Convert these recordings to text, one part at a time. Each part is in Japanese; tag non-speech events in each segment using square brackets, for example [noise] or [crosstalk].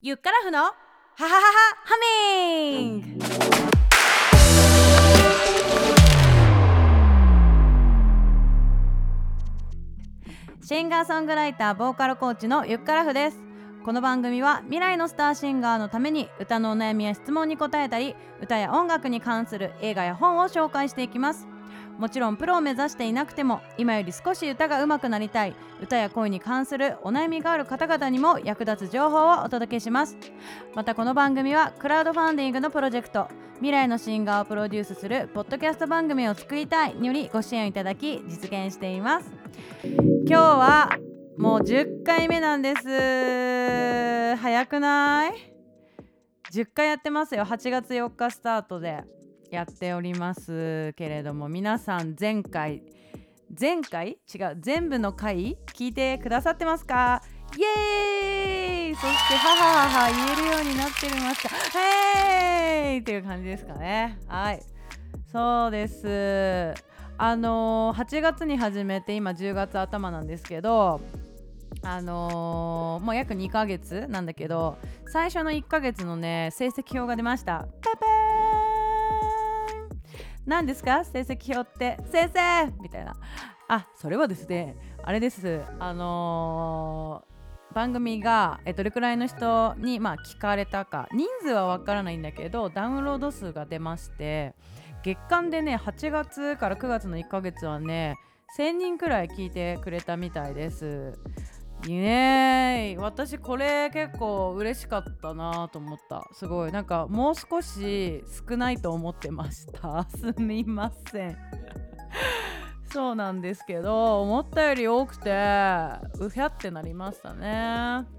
ゆっからふのハハハハハミング。シンガーソングライターボーカルコーチのゆっからふです。この番組は未来のスターシンガーのために歌のお悩みや質問に答えたり歌や音楽に関する映画や本を紹介していきます。もちろんプロを目指していなくても今より少し歌が上手くなりたい。歌や声に関するお悩みがある方々にも役立つ情報をお届けします。またこの番組はクラウドファンディングのプロジェクト未来のシンガーをプロデュースするポッドキャスト番組を作りたい。によりご支援いただき実現しています。今日はもう10回目なんです。早くない？10回やってますよ。8月4日スタートで。やっておりますけれども皆さん前回前回？違う全部の回聞いてくださってますか？イエーイ！そしてはははは言えるようになってましたへーいっていう感じですかね。はい。そうです。あのー、8月に始めて今10月頭なんですけどあのー、もう約2ヶ月なんだけど最初の1ヶ月のね成績表が出ました。パパ何ですか？成績表って？先生！みたいな。あそれはですねあれです。あのー、番組がえどれくらいの人に、まあ、聞かれたか。人数はわからないんだけどダウンロード数が出まして月間でね8月から9月の1ヶ月はね1000人くらい聞いてくれたみたいです。ね私これ結構嬉しかったなと思った。すごい。なんかもう少し少ないと思ってました。[laughs] すみません。そうなんですけど思ったより多くてうひゃってなりましたね。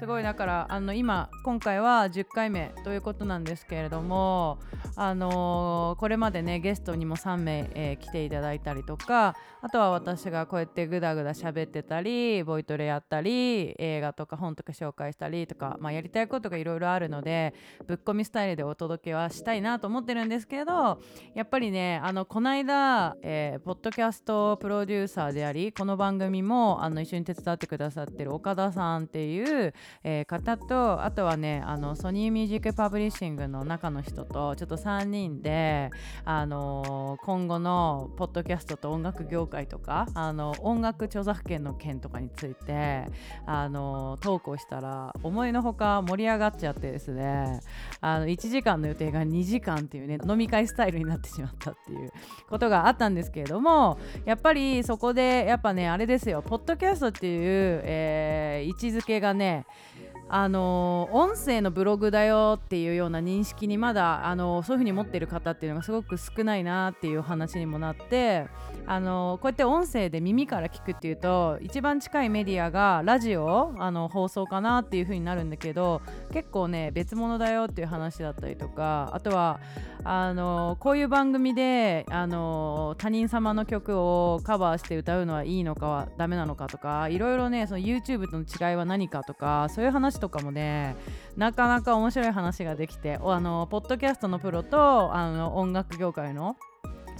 すごいだからあの今今回は10回目ということなんですけれどもあのー、これまでねゲストにも3名、えー、来ていただいたりとかあとは私がこうやってグダグダ喋ってたりボイトレやったり映画とか本とか紹介したりとか、まあ、やりたいことがいろいろあるのでぶっ込みスタイルでお届けはしたいなと思ってるんですけどやっぱりねあのこの間、えー、ポッドキャストプロデューサーでありこの番組もあの一緒に手伝ってくださってる岡田さんっていうえー、方とあとはねあのソニーミュージックパブリッシングの中の人とちょっと3人で、あのー、今後のポッドキャストと音楽業界とかあの音楽著作権の件とかについて、あのー、トークをしたら思いのほか盛り上がっちゃってですねあの1時間の予定が2時間っていうね飲み会スタイルになってしまったっていうことがあったんですけれどもやっぱりそこでやっぱねあれですよポッドキャストっていう、えー、位置づけがね Yeah. あの音声のブログだよっていうような認識にまだあのそういうふうに持ってる方っていうのがすごく少ないなっていう話にもなってあのこうやって音声で耳から聞くっていうと一番近いメディアがラジオあの放送かなっていうふうになるんだけど結構ね別物だよっていう話だったりとかあとはあのこういう番組であの他人様の曲をカバーして歌うのはいいのかはダメなのかとかいろいろねその YouTube との違いは何かとかそういう話とかもねなかなか面白い話ができてあのポッドキャストのプロとあの音楽業界の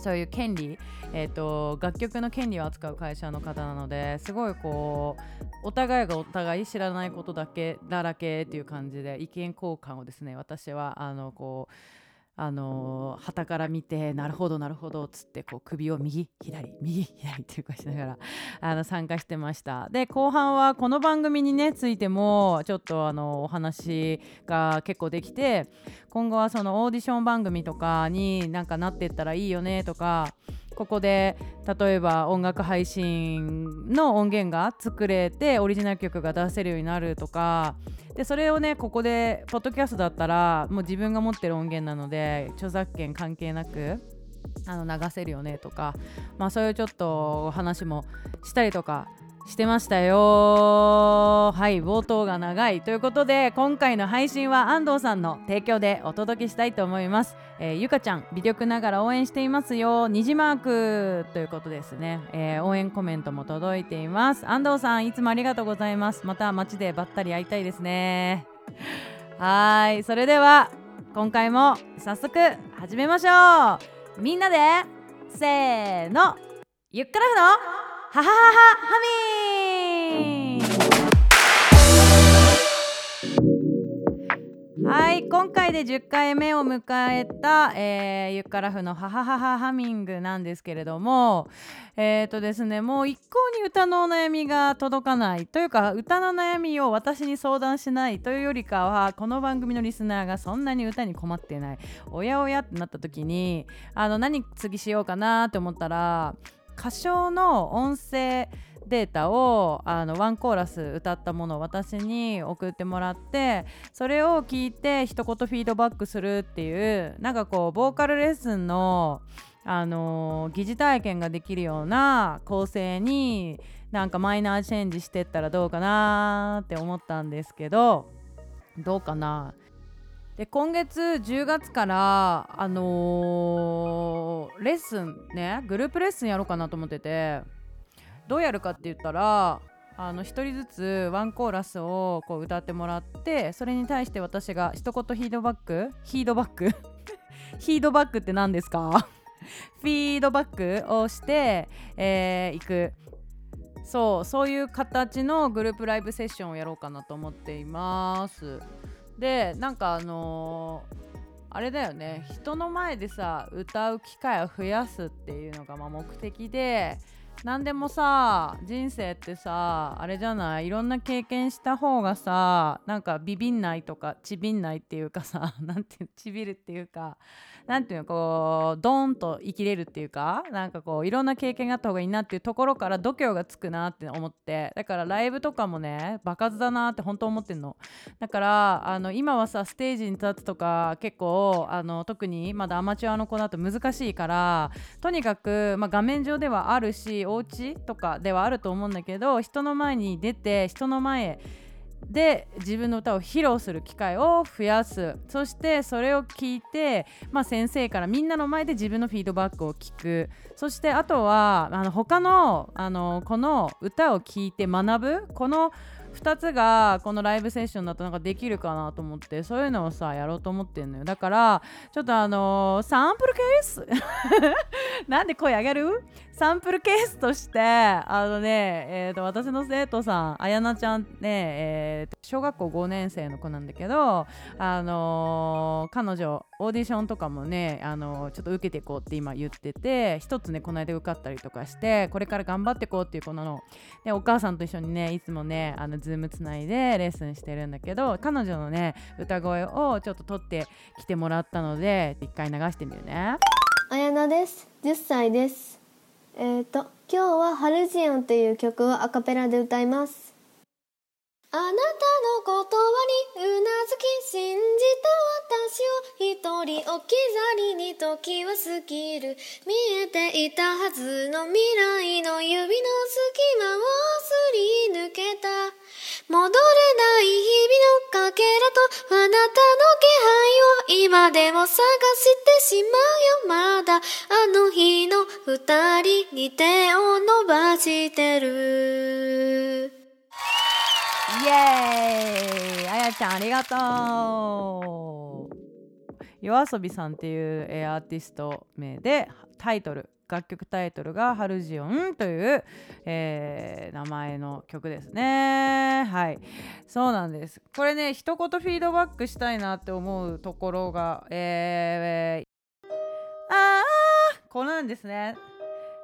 そういう権利、えーと、楽曲の権利を扱う会社の方なのですごいこうお互いがお互い知らないことだけだらけっていう感じで意見交換をですね私はあのこうあの旗から見てなるほどなるほどっつってこう首を右左右左っていうかしながらあの参加してました。で後半はこの番組にねついてもちょっとあのお話が結構できて今後はそのオーディション番組とかになんかなってったらいいよねとかここで例えば音楽配信の音源が作れてオリジナル曲が出せるようになるとか。でそれをねここでポッドキャストだったらもう自分が持ってる音源なので著作権関係なくあの流せるよねとか、まあ、そういうちょっと話もしたりとかしてましたよ。はい冒頭が長い。ということで今回の配信は安藤さんの提供でお届けしたいと思います、えー、ゆかちゃん微力ながら応援していますよ。虹マークということですね、えー、応援コメントも届いています。安藤さんいつもありがとうございます。また街でばったり会いたいですね。はいそれでは今回も早速始めましょう。みんなでせーの。ゆっくらふのははははハミはい今回で10回目を迎えた、えー、ユッカラフの「ハハハハハミング」なんですけれどもえっ、ー、とですねもう一向に歌のお悩みが届かないというか歌の悩みを私に相談しないというよりかはこの番組のリスナーがそんなに歌に困っていないおやおやってなった時にあの何次しようかなって思ったら歌唱の音声データをあのワンコーラス歌ったものを私に送ってもらってそれを聞いて一言フィードバックするっていうなんかこうボーカルレッスンのあの疑似体験ができるような構成になんかマイナーチェンジしてったらどうかなって思ったんですけどどうかなで今月10月からあのー、レッスンねグループレッスンやろうかなと思ってて。どうやるかって言ったらあの1人ずつワンコーラスをこう歌ってもらってそれに対して私が一言ヒードバックヒードバック [laughs] ヒードバックって何ですか？フィードバックをして、えー、いく。そうそういう形のグループライブセッションをやろうかなと思っています。でなんかあのー、あれだよね。人の前でさ歌う機会を増やすっていうのがま目的で何でもさ人生ってさあれじゃない？いろんな経験した方がさなんかビビんないとかちびんないっていうかさ [laughs] なんていうちびるっていうかなんていうのこうドーンと生きれるっていうかなんかこういろんな経験があった方がいいなっていうところから度胸がつくなって思って。だからライブとかもね場数だなって本当思ってんの。だからあの今はさステージに立つとか結構あの特にまだアマチュアの子だと難しいからとにかく、まあ、画面上ではあるしお家とかではあると思うんだけど人の前に出て人の前で自分の歌を披露する機会を増やす。そしてそれを聞いて、まあ、先生からみんなの前で自分のフィードバックを聞く。そしてあとはあの他のあのこの歌を聴いて学ぶ。この2つがこのライブセッションだとなんかできるかなと思ってそういうのをさやろうと思ってんのよ。だからちょっとあのー、サンプルケース。[laughs] なんで声上げる？サンプルケースとしてあのね、えーと、私の生徒さんあやなちゃんね、えー、小学校5年生の子なんだけどあのー、彼女オーディションとかもね、あのー、ちょっと受けていこうって今言ってて一つねこの間受かったりとかしてこれから頑張っていこうっていう子なの。でお母さんと一緒にねいつもねあの Zoom つないでレッスンしてるんだけど彼女のね歌声をちょっと撮ってきてもらったので一回流してみるね。あやなです。10歳です。えっ、ー、と今日は「ハルジオン」という曲をアカペラで歌います。あなたの言葉にうなずき信じた私を一人置き去りに時は過ぎる。見えていたはずの未来してしまうよまだあの日の二人に手を伸ばしてる。イエーイあやちゃんありがとう。夜遊びさんっていう、アーティスト名でタイトル楽曲タイトルが「ハルジオン」という、えー、名前の曲ですね。はい。そうなんです。これね一言フィードバックしたいなって思うところがえー、あーこれなんですね。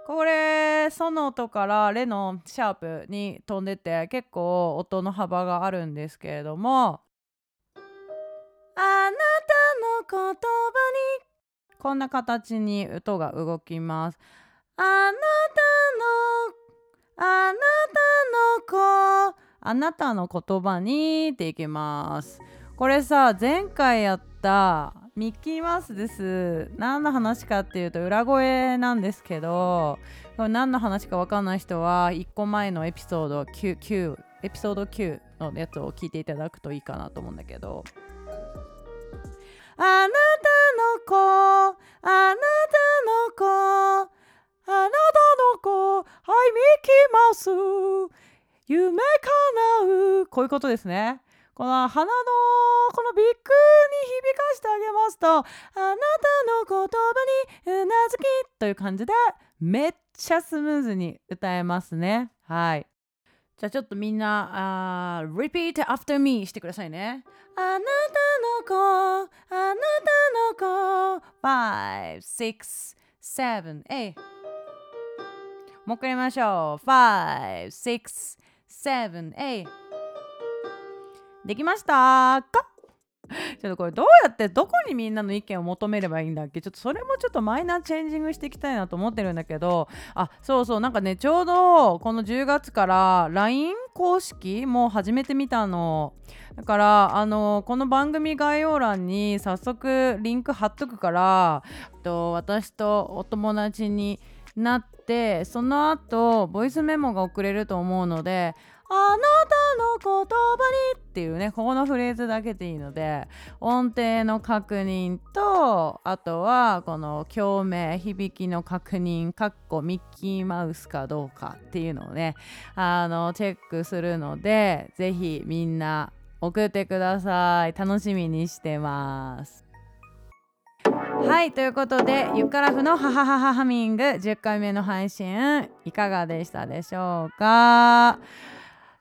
これソノとからレのシャープに飛んでて結構音の幅があるんですけれども。あなたの言葉に。こんな形に音が動きます。あなたのあなたの子。あなたの言葉にっていきます。これさ前回やったミッキーマウスです。何の話かっていうと裏声なんですけどこれ何の話か分かんない人は1個前のエピソード 9, 9エピソード9のやつを聞いていただくといいかなと思うんだけど。あなたの子あなたの子あなたの子はいミッキーマウス。夢叶う。こういうことですね。この鼻のこのビッグに響かしてあげますとあなたの言葉にうなずきという感じでめっちゃスムーズに歌えますねはいじゃあちょっとみんな、あ repeat after me してくださいね。あなたの子、あなたの子、5、6、7、8。もう一回やりましょう。5、6、7、8。できましたか [laughs] ちょっとこれどうやってどこにみんなの意見を求めればいいんだっけ？ちょっとそれもちょっとマイナーチェンジングしていきたいなと思ってるんだけど。あそうそう。なんかねちょうどこの10月から LINE 公式も始めてみたの。だからあのこの番組概要欄に早速リンク貼っとくからと私とお友達になってその後ボイスメモが送れると思うのであなたの言葉にっていうねここのフレーズだけでいいので音程の確認とあとはこの共鳴響きの確認かっこミッキーマウスかどうかっていうのをねあのチェックするのでぜひみんな送ってください。楽しみにしてます。はいということでゆっからふのハハハハハミング10回目の配信いかがでしたでしょうか？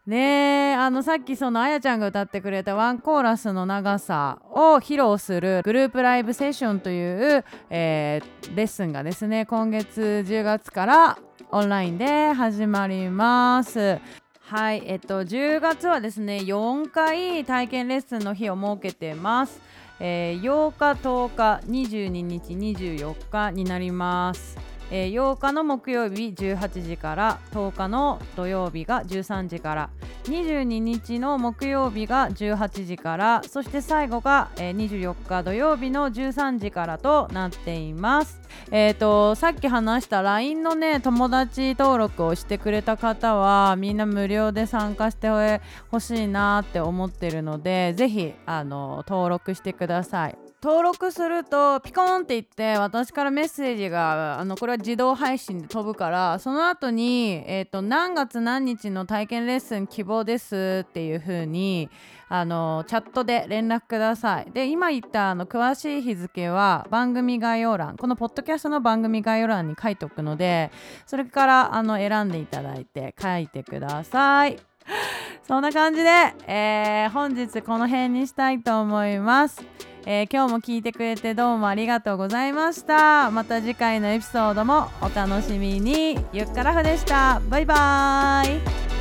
ねえあのさっきそのあやちゃんが歌ってくれたワンコーラスの長さを披露するグループライブセッションという、えー、レッスンがですね今月10月からオンラインで始まります。はいえっと10月はですね4回体験レッスンの日を設けてます。えー、8日10日22日24日になります。えー、8日の木曜日18時から10日の土曜日が13時から22日の木曜日が18時からそして最後が、えー、24日土曜日の13時からとなっています。えーと、さっき話した LINE のね友達登録をしてくれた方はみんな無料で参加してほしいなって思ってるのでぜひ登録してください。登録するとピコーンって言って私からメッセージがあのこれは自動配信で飛ぶからその後に、えーと、何月何日の体験レッスン希望ですっていう風にあのチャットで連絡ください。で今言ったあの詳しい日付は番組概要欄このポッドキャストの番組概要欄に書いておくのでそれからあの選んでいただいて書いてください。そんな感じで、えー、本日この辺にしたいと思います。えー、今日も聞いてくれてどうもありがとうございました。また次回のエピソードもお楽しみに。ゆっからふでした。バイバーイ。